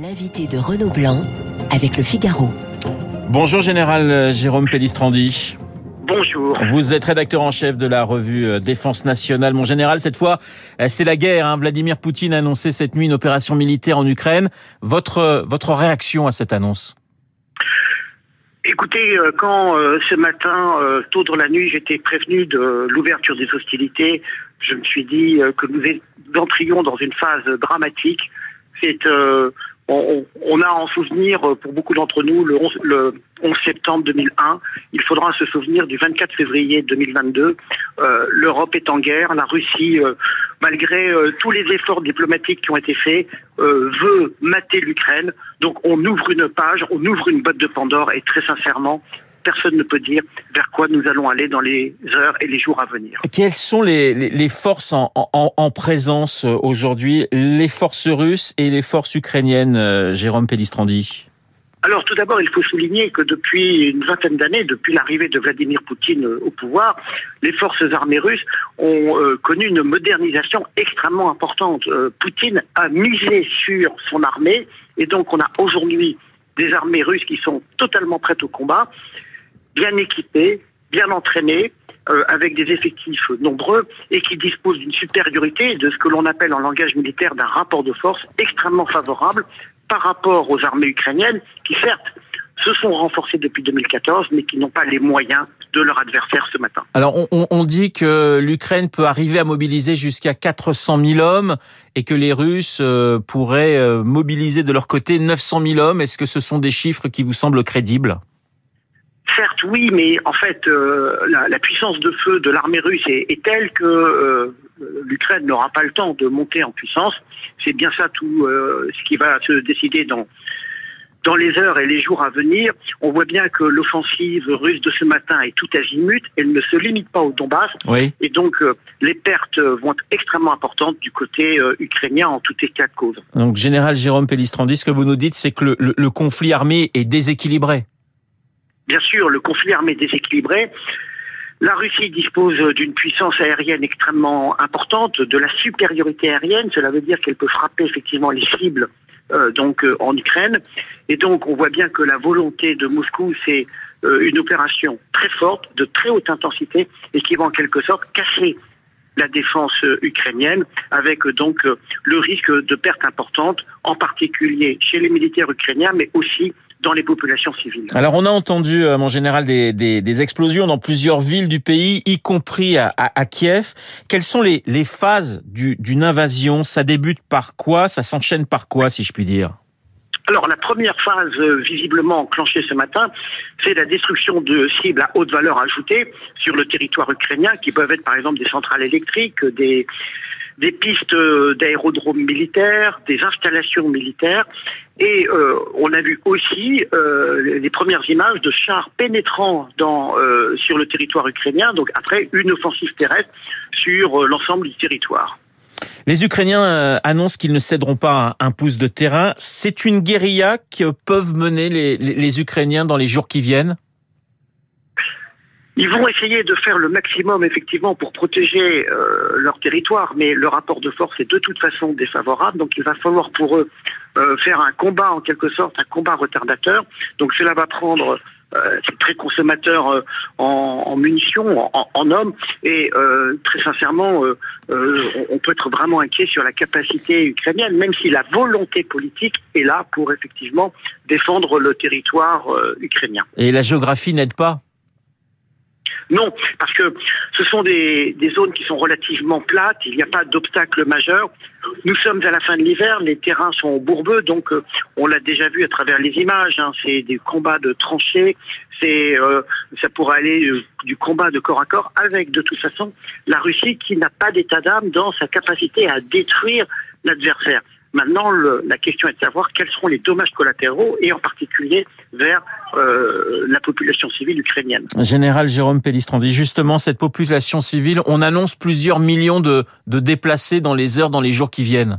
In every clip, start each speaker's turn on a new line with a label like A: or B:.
A: L'invité de Renaud Blanc avec le Figaro.
B: Bonjour Général Jérôme Pellistrandi.
C: Bonjour.
B: Vous êtes rédacteur en chef de la revue euh, Défense nationale. Mon général, cette fois, euh, c'est la guerre. Hein. Vladimir Poutine a annoncé cette nuit une opération militaire en Ukraine. Votre, euh, votre réaction à cette annonce?
C: Écoutez, quand ce matin, tôt dans la nuit, j'étais prévenu de l'ouverture des hostilités, je me suis dit que nous entrions dans une phase dramatique. C'est on, on, a en souvenir euh, pour beaucoup d'entre nous le 11, le 11, septembre 2001. Il faudra se souvenir du 24 février 2022. Euh, L'Europe est en guerre. La Russie, euh, malgré euh, tous les efforts diplomatiques qui ont été faits, veut mater l'Ukraine. Donc on ouvre une page, on ouvre une boîte de Pandore et très sincèrement, personne ne peut dire vers quoi nous allons aller dans les heures et les jours à venir.
B: Quelles sont les, les, forces en, en, en présence euh, aujourd'hui, les forces russes et les forces ukrainiennes, euh, Jérôme Pellistrandi?
C: Alors tout d'abord, il faut souligner que depuis une vingtaine d'années, depuis l'arrivée de Vladimir Poutine euh, au pouvoir, les forces armées russes ont connu une modernisation extrêmement importante. Poutine a misé sur son armée et donc on a aujourd'hui des armées russes qui sont totalement prêtes au combat bien équipés, bien entraînés, euh, avec des effectifs nombreux et qui disposent d'une supériorité de ce que l'on appelle en langage militaire d'un rapport de force extrêmement favorable par rapport aux armées ukrainiennes qui certes se sont renforcées depuis 2014 mais qui n'ont pas les moyens de leur adversaire ce matin.
B: Alors on, dit que l'Ukraine peut arriver à mobiliser jusqu'à 400 000 hommes et que les Russes euh, pourraient euh, mobiliser de leur côté 900 000 hommes. Est-ce que ce sont des chiffres qui vous semblent crédibles?
C: Certes, oui, mais en fait, euh, la, puissance de feu de l'armée russe est, telle que euh, l'Ukraine n'aura pas le temps de monter en puissance. C'est bien ça tout euh, ce qui va se décider dans dans les heures et les jours à venir. On voit bien que l'offensive russe de ce matin est tout azimut. Elle ne se limite pas au Donbass.
B: Oui.
C: Et donc, les pertes vont être extrêmement importantes du côté ukrainien en tout état de cause.
B: Donc, Général Jérôme Pellistrandi, ce que vous nous dites, c'est que le conflit armé est déséquilibré
C: bien sûr, le conflit armé déséquilibré. La Russie dispose d'une puissance aérienne extrêmement importante, de la supériorité aérienne. Cela veut dire qu'elle peut frapper effectivement les cibles euh, donc euh, en Ukraine. Et donc on voit bien que la volonté de Moscou, c'est euh, une opération très forte, de très haute intensité, et qui va en quelque sorte casser la défense ukrainienne, avec donc le risque de pertes importantes, en particulier chez les militaires ukrainiens, mais aussi dans les populations civiles.
B: Alors on a entendu, euh, mon général, des, des, des, explosions dans plusieurs villes du pays, y compris à, à, Kiev. Quelles sont les, les phases d'une invasion? Ça débute par quoi? Ça s'enchaîne par quoi, si je puis dire?
C: Alors la première phase euh, visiblement enclenchée ce matin, c'est la destruction de cibles à haute valeur ajoutée sur le territoire ukrainien, qui peuvent être par exemple des centrales électriques, des, des pistes euh, d'aérodromes militaires, des installations militaires, et euh, on a vu aussi euh, les premières images de chars pénétrant dans, sur le territoire ukrainien, donc après une offensive terrestre sur l'ensemble du territoire.
B: Les Ukrainiens annoncent qu'ils ne céderont pas un pouce de terrain. C'est une guérilla que peuvent mener les, les Ukrainiens dans les jours qui viennent?
C: Ils vont essayer de faire le maximum effectivement pour protéger euh, leur territoire, mais le rapport de force est de toute façon défavorable, donc il va falloir pour eux euh, faire un combat en quelque sorte, un combat retardateur. Donc cela va prendre euh, très consommateur euh, en, munitions, en, en, hommes, et euh, très sincèrement, on peut être vraiment inquiet sur la capacité ukrainienne, même si la volonté politique est là pour effectivement défendre le territoire ukrainien.
B: Et la géographie n'aide pas?
C: Non, parce que ce sont des, des zones qui sont relativement plates, il n'y a pas d'obstacle majeur. Nous sommes à la fin de l'hiver, les terrains sont bourbeux, donc euh, on l'a déjà vu à travers les images, hein, c'est des combats de tranchées, c'est euh, ça pourrait aller euh, du combat de corps à corps avec de toute façon la Russie qui n'a pas d'état d'âme dans sa capacité à détruire l'adversaire. Maintenant, le, la question est de savoir quels seront les dommages collatéraux et en particulier vers euh, la population civile ukrainienne.
B: Général Jérôme Pellistrandi, justement, cette population civile, on annonce plusieurs millions de, de déplacés dans les heures, dans les jours qui viennent.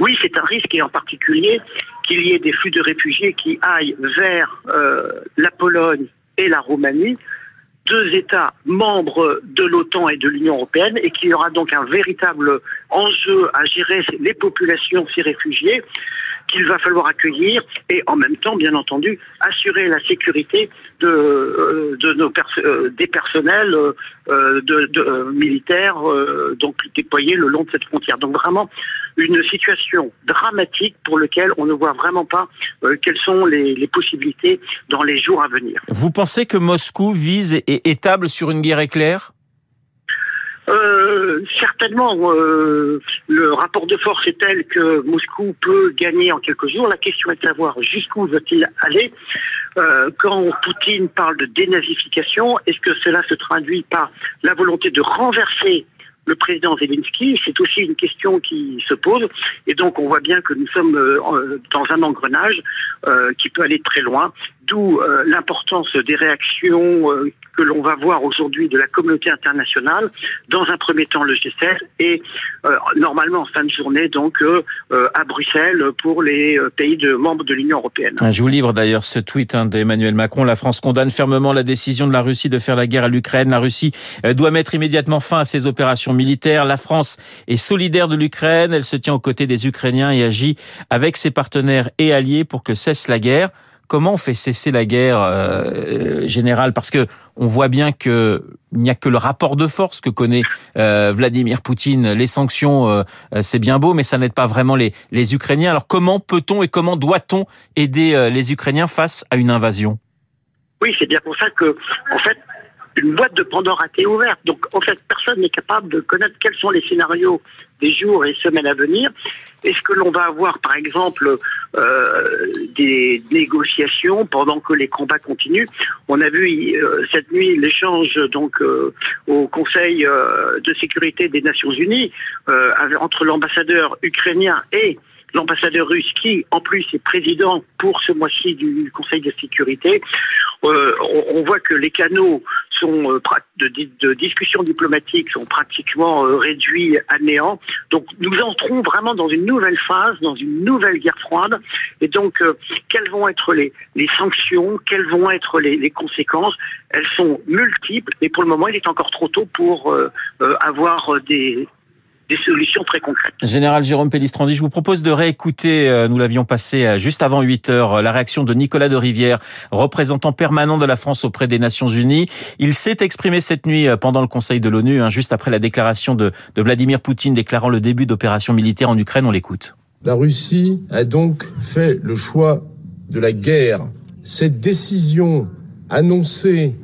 C: Oui, c'est un risque et en particulier qu'il y ait des flux de réfugiés qui aillent vers euh, la Pologne et la Roumanie deux États membres de l'OTAN et de l'Union européenne et qu'il y aura donc un véritable enjeu à gérer les populations, ces réfugiés. qu'il va falloir accueillir et en même temps, bien entendu, assurer la sécurité de, euh, nos euh, des personnels euh, militaires donc déployés le long de cette frontière. Donc vraiment une situation dramatique pour laquelle on ne voit vraiment pas quelles sont les, les, possibilités dans les jours à venir.
B: Vous pensez que Moscou vise et étable sur une guerre éclair?
C: Euh, certainement, euh, le rapport de force est tel que Moscou peut gagner en quelques jours. La question est de savoir jusqu'où veut-il aller. Euh, quand Poutine parle de dénazification, est-ce que cela se traduit par la volonté de renverser le président Zelensky, c'est aussi une question qui se pose. Et donc, on voit bien que nous sommes euh, dans un engrenage euh, qui peut aller très loin, d'où euh, l'importance des réactions que l'on va voir aujourd'hui de la communauté internationale. Dans un premier temps, le G7 et normalement en fin de journée, donc à Bruxelles pour les pays de membres de l'Union européenne.
B: Je vous livre d'ailleurs ce tweet hein, d'Emmanuel Macron. La France condamne fermement la décision de la Russie de faire la guerre à l'Ukraine. La Russie doit mettre immédiatement fin à ses opérations militaire. La France est solidaire de l'Ukraine, elle se tient aux côtés des Ukrainiens et agit avec ses partenaires et alliés pour que cesse la guerre. Comment on fait cesser la guerre euh, générale? Parce que on voit bien que il n'y a que le rapport de force que connaît euh, Vladimir Poutine. Les sanctions, euh, c'est bien beau, mais ça n'aide pas vraiment les, les Ukrainiens. Alors comment peut-on et comment doit-on aider les Ukrainiens face à une invasion?
C: Oui, c'est bien pour ça que, en fait, une boîte de Pandore a été ouverte. Donc, en fait, personne n'est capable de connaître quels sont les scénarios des jours et semaines à venir. Est-ce que l'on va avoir, par exemple, euh, des négociations pendant que les combats continuent? On a vu euh, cette nuit l'échange donc euh, au Conseil euh, de sécurité des Nations Unies euh, entre l'ambassadeur ukrainien et l'ambassadeur russe qui, en plus, est président pour ce mois-ci du Conseil de sécurité. Euh, on, voit que les canaux sont euh, de, de, discussion diplomatique sont pratiquement euh, réduits à néant. Donc nous entrons vraiment dans une nouvelle phase, dans une nouvelle guerre froide. Et donc quelles vont être les, les sanctions, quelles vont être les, les, conséquences? Elles sont multiples. Et pour le moment, il est encore trop tôt pour avoir des des solutions très concrètes.
B: Général Jérôme Pellistrandi, je vous propose de réécouter, euh, nous l'avions passé euh, juste avant 8 heures, euh, la réaction de Nicolas de Rivière, représentant permanent de la France auprès des Nations Unies. Il s'est exprimé cette nuit pendant le Conseil de l'ONU, hein, juste après la déclaration de, de Vladimir Poutine déclarant le début d'opérations militaires en Ukraine. On l'écoute.
D: La Russie a donc fait le choix de la guerre. Cette décision annoncée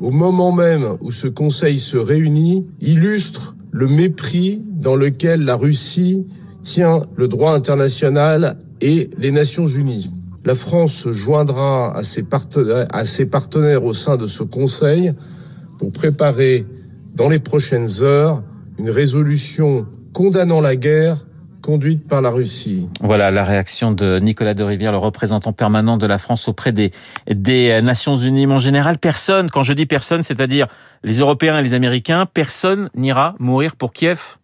D: au moment même où ce Conseil se réunit illustre le mépris dans lequel la Russie tient le droit international et les Nations Unies. La France se joindra à ses, partenaires, au sein de ce Conseil pour préparer dans les prochaines heures une résolution condamnant la guerre conduite par la Russie.
B: Voilà la réaction de Nicolas de Rivière, le représentant permanent de la France auprès des, des Nations Unies. En général, personne, quand je dis personne, c'est-à-dire les Européens et les Américains, personne n'ira mourir pour Kiev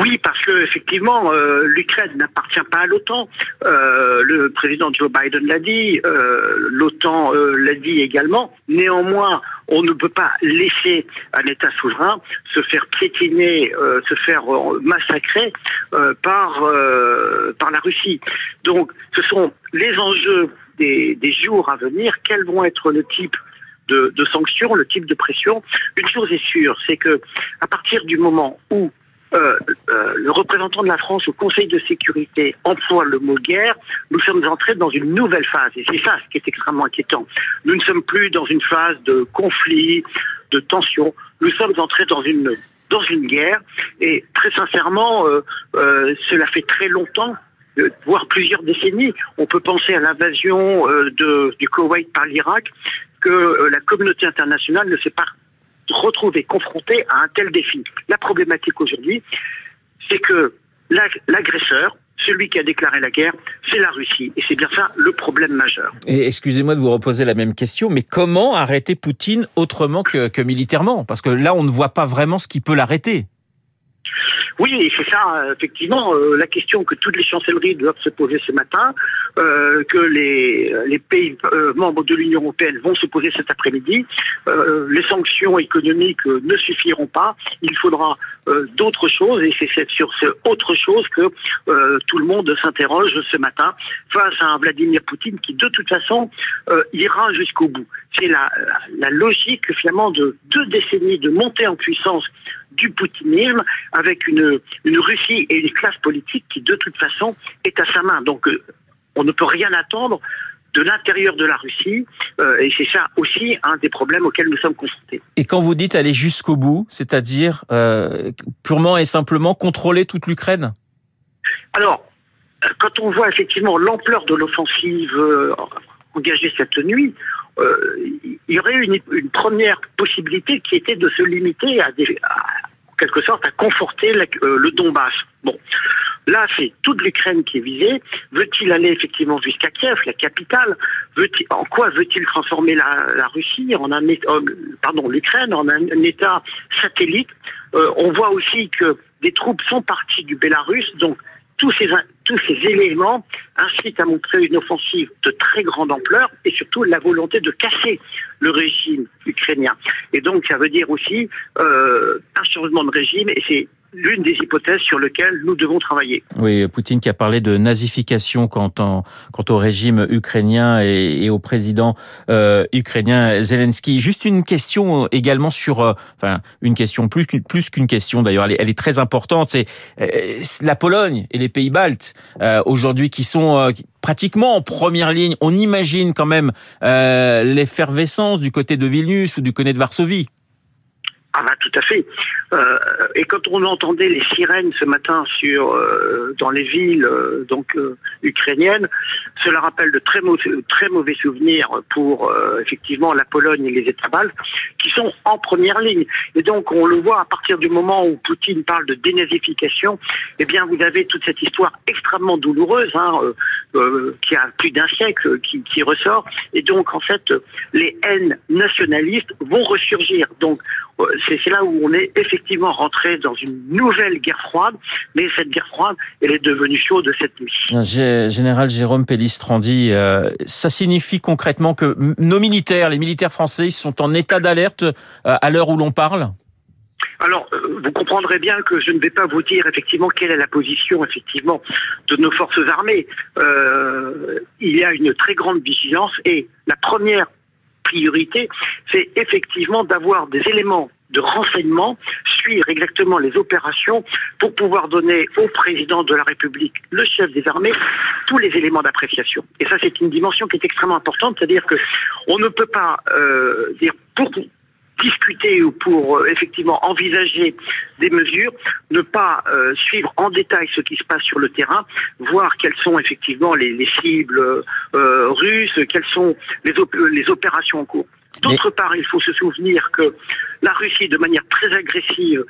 C: oui, parce que effectivement, euh, l'Ukraine n'appartient pas à l'OTAN. Euh, le président Joe Biden l'a dit, euh, l'OTAN l'a dit également. Néanmoins, on ne peut pas laisser un État souverain se faire piétiner, se faire massacrer par par la Russie. Donc, ce sont les enjeux des, des jours à venir. Quels vont être le type de, de sanctions, le type de pression? Une chose est sûre, c'est que à partir du moment où euh, euh, le représentant de la France au Conseil de sécurité emploie le mot guerre, nous sommes entrés dans une nouvelle phase. Et c'est ça ce qui est extrêmement inquiétant. Nous ne sommes plus dans une phase de conflit, de tension. Nous sommes entrés dans une dans une guerre. Et très sincèrement, euh, cela fait très longtemps voire plusieurs décennies. On peut penser à l'invasion du Koweït par l'Irak, que la communauté internationale ne s'est pas retrouver confronté à un tel défi. La problématique aujourd'hui, c'est que l'agresseur, celui qui a déclaré la guerre, c'est la Russie. Et c'est bien ça le problème majeur.
B: Et excusez-moi de vous reposer la même question, mais comment arrêter Poutine autrement que, que militairement? Parce que là, on ne voit pas vraiment ce qui peut l'arrêter.
C: Oui, et c'est ça, effectivement, euh, la question que toutes les chancelleries doivent se poser ce matin, euh, que les, pays euh, membres de l'Union européenne vont se poser cet après-midi. Euh, les sanctions économiques ne suffiront pas. Il faudra d'autres choses, et c'est sur ce autre chose que tout le monde s'interroge ce matin face à un Vladimir Poutine qui, de toute façon, ira jusqu'au bout. C'est la, la logique, finalement, de deux décennies de montée en puissance du poutinisme avec une, une Russie et une classe politique qui, de toute façon, est à sa main. Donc, euh, on ne peut rien attendre de l'intérieur de la Russie, euh, et c'est ça aussi un des problèmes auxquels nous sommes confrontés.
B: Et quand vous dites aller jusqu'au bout, c'est-à-dire euh, purement et simplement contrôler toute l'Ukraine?
C: Alors, quand on voit effectivement l'ampleur de l'offensive engagée cette nuit, il y aurait une, une, première possibilité qui était de se limiter à, des, en quelque sorte à conforter euh, le Donbass. Bon, là c'est toute l'Ukraine qui est visée. Veut-il aller effectivement jusqu'à Kiev, la capitale? En quoi veut-il transformer la, Russie en un pardon l'Ukraine en un, État satellite? Euh, On voit aussi que des troupes sont parties du Bélarus, donc tous ces, tous ces éléments incitent à montrer une offensive de très grande ampleur et surtout la volonté de casser le régime ukrainien. Et donc ça veut dire aussi euh, un changement de régime et c'est l'une des hypothèses sur lesquelles nous devons travailler.
B: Oui, Poutine qui a parlé de nazification quant, au régime ukrainien et, au président euh, ukrainien Zelensky. Juste une question également sur, euh, enfin une question plus qu'une plus qu'une question d'ailleurs, elle, est, elle est très importante. C'est euh, la Pologne et les pays baltes euh, aujourd'hui qui sont euh, pratiquement en première ligne. On imagine quand même l'effervescence du côté de Vilnius ou du côté de Varsovie.
C: Ah bah tout à fait. Euh, et quand on entendait les sirènes ce matin sur euh, dans les villes euh, donc ukrainiennes, cela rappelle de très mauvais, souvenirs pour effectivement la Pologne et les États baltes qui sont en première ligne. Et donc on le voit à partir du moment où Poutine parle de dénazification, eh bien vous avez toute cette histoire extrêmement douloureuse hein, qui a plus d'un siècle qui, qui ressort. Et donc en fait les haines nationalistes vont ressurgir. Donc c'est là où on est effectivement rentré dans une nouvelle guerre froide, mais cette guerre froide, elle est devenue chaude cette nuit.
B: Général Jérôme Pellistrandi, euh, ça signifie concrètement que nos militaires, les militaires français, sont en état d'alerte euh, à l'heure où l'on parle?
C: Alors, euh, vous comprendrez bien que je ne vais pas vous dire effectivement quelle est la position effectivement de nos forces armées. Euh, il y a une très grande vigilance et la première priorité, c'est effectivement d'avoir des éléments de renseignement, suivre exactement les opérations pour pouvoir donner au président de la République, le chef des armées, tous les éléments d'appréciation. Et ça, c'est une dimension qui est extrêmement importante, c'est-à-dire que on ne peut pas euh, dire pour discuter ou pour euh, effectivement envisager des mesures, ne pas euh, suivre en détail ce qui se passe sur le terrain, voir quelles sont effectivement les, les cibles euh, russes, quelles sont les, les opérations en cours. D'autre part, il faut se souvenir que la Russie, de manière très agressive,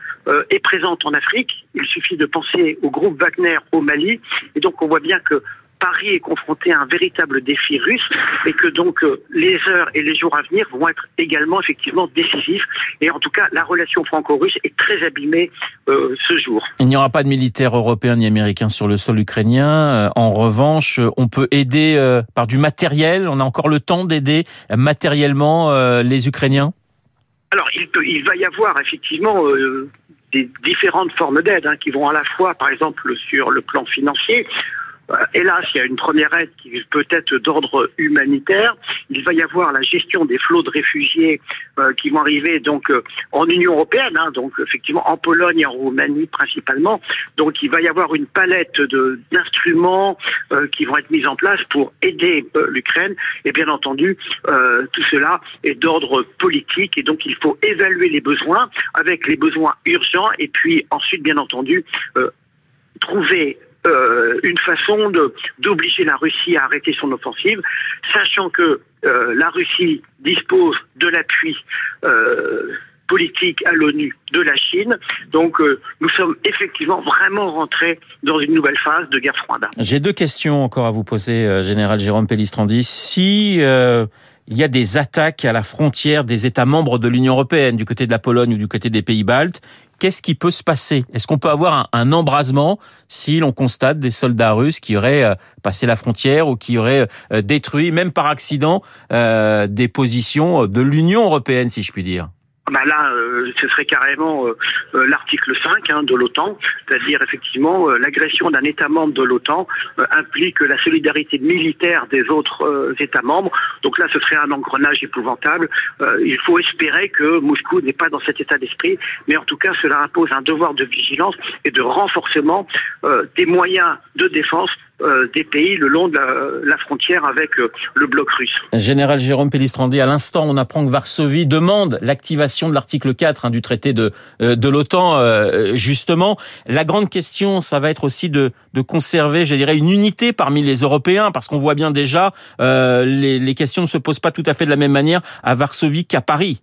C: est présente en Afrique. Il suffit de penser au groupe Wagner au Mali. Et donc, on voit bien que Paris est confronté à un véritable défi russe et que donc euh, les heures et les jours à venir vont être également effectivement décisifs. Et en tout cas, la relation franco-russe est très abîmée euh, ce jour.
B: Il n'y aura pas de militaires européens ni américains sur le sol ukrainien. Euh, en revanche, on peut aider par du matériel. On a encore le temps d'aider matériellement les Ukrainiens?
C: Alors, il, peut, il va y avoir effectivement des différentes formes d'aide hein, qui vont à la fois, par exemple, sur le plan financier, hélas, il y a une première aide qui peut être d'ordre humanitaire. Il va y avoir la gestion des flots de réfugiés euh, qui vont arriver donc euh, en Union européenne, hein, donc effectivement en Pologne et en Roumanie principalement. Donc il va y avoir une palette de d'instruments qui vont être mis en place pour aider l'Ukraine. Et bien entendu, tout cela est d'ordre politique et donc il faut évaluer les besoins avec les besoins urgents et puis ensuite bien entendu trouver euh, une façon d'obliger la Russie à arrêter son offensive, sachant que euh, la Russie dispose de l'appui euh, politique à l'ONU de la Chine. Donc nous sommes effectivement vraiment rentrés dans une nouvelle phase de guerre froide.
B: J'ai deux questions encore à vous poser, Général Jérôme Pellistrandi. Si il y a des attaques à la frontière des États membres de l'Union européenne, du côté de la Pologne ou du côté des pays baltes, qu'est-ce qui peut se passer? Est-ce qu'on peut avoir un, embrasement si l'on constate des soldats russes qui auraient euh, passé la frontière ou qui auraient euh, détruit, même par accident, euh, des positions de l'Union européenne, si je puis dire?
C: Bah là, euh, ce serait carrément euh, euh, l'article 5 hein, de l'OTAN, c'est-à-dire effectivement l'agression d'un État membre de l'OTAN implique la solidarité militaire des autres États membres. Donc là, ce serait un engrenage épouvantable. il faut espérer que Moscou n'est pas dans cet état d'esprit, mais en tout cas, cela impose un devoir de vigilance et de renforcement des moyens de défense euh, des pays le long de la, frontière avec euh, le bloc russe.
B: Général Jérôme Pellistrandi, à l'instant, on apprend que Varsovie demande l'activation de l'article 4 hein, du traité de, euh, de l'OTAN, justement. La grande question, ça va être aussi de, de conserver, je dirais, une unité parmi les Européens, parce qu'on voit bien déjà, les, les questions ne se posent pas tout à fait de la même manière à Varsovie qu'à Paris.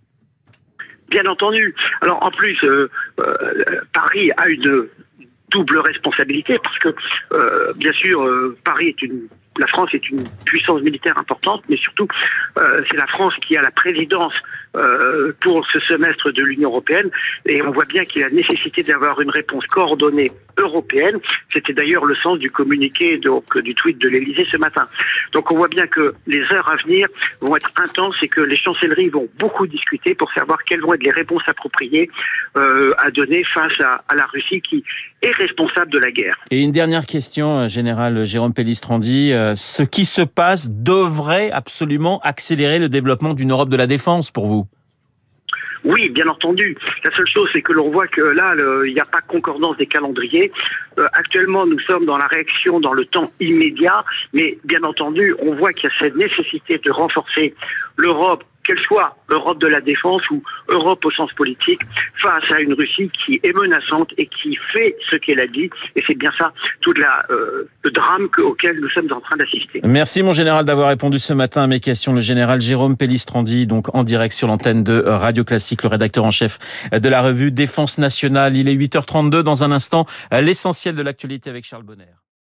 C: Bien entendu. Alors en plus, Paris a une double responsabilité parce que, euh, bien sûr, euh, Paris est une la France est une puissance militaire importante, mais surtout, euh, c'est la France qui a la présidence euh, pour ce semestre de l'Union européenne, et on voit bien qu'il y a nécessité d'avoir une réponse coordonnée européenne. C'était d'ailleurs le sens du communiqué, donc du tweet de l'Élysée ce matin. Donc on voit bien que les heures à venir vont être intenses et que les chancelleries vont beaucoup discuter pour savoir quelles vont être les réponses appropriées euh, à donner face à, à, la Russie qui est responsable de la guerre.
B: Et une dernière question, général Jérôme Pellistrandi. Euh, ce qui se passe devrait absolument accélérer le développement d'une Europe de la défense pour vous?
C: Oui, bien entendu. La seule chose, c'est que l'on voit que là, il n'y a pas concordance des calendriers. Euh, actuellement, nous sommes dans la réaction dans le temps immédiat, mais bien entendu, on voit qu'il y a cette nécessité de renforcer l'Europe qu'elle soit Europe de la défense ou Europe au sens politique, face à une Russie qui est menaçante et qui fait ce qu'elle a dit. Et c'est bien ça, tout la, euh, le drame auquel nous sommes en train d'assister.
B: Merci mon général d'avoir répondu ce matin à mes questions. Le général Jérôme Pellistrandi, donc en direct sur l'antenne de Radio Classique, le rédacteur en chef de la revue Défense nationale. Il est 8h32 dans un instant, l'essentiel de l'actualité avec Charles Bonner.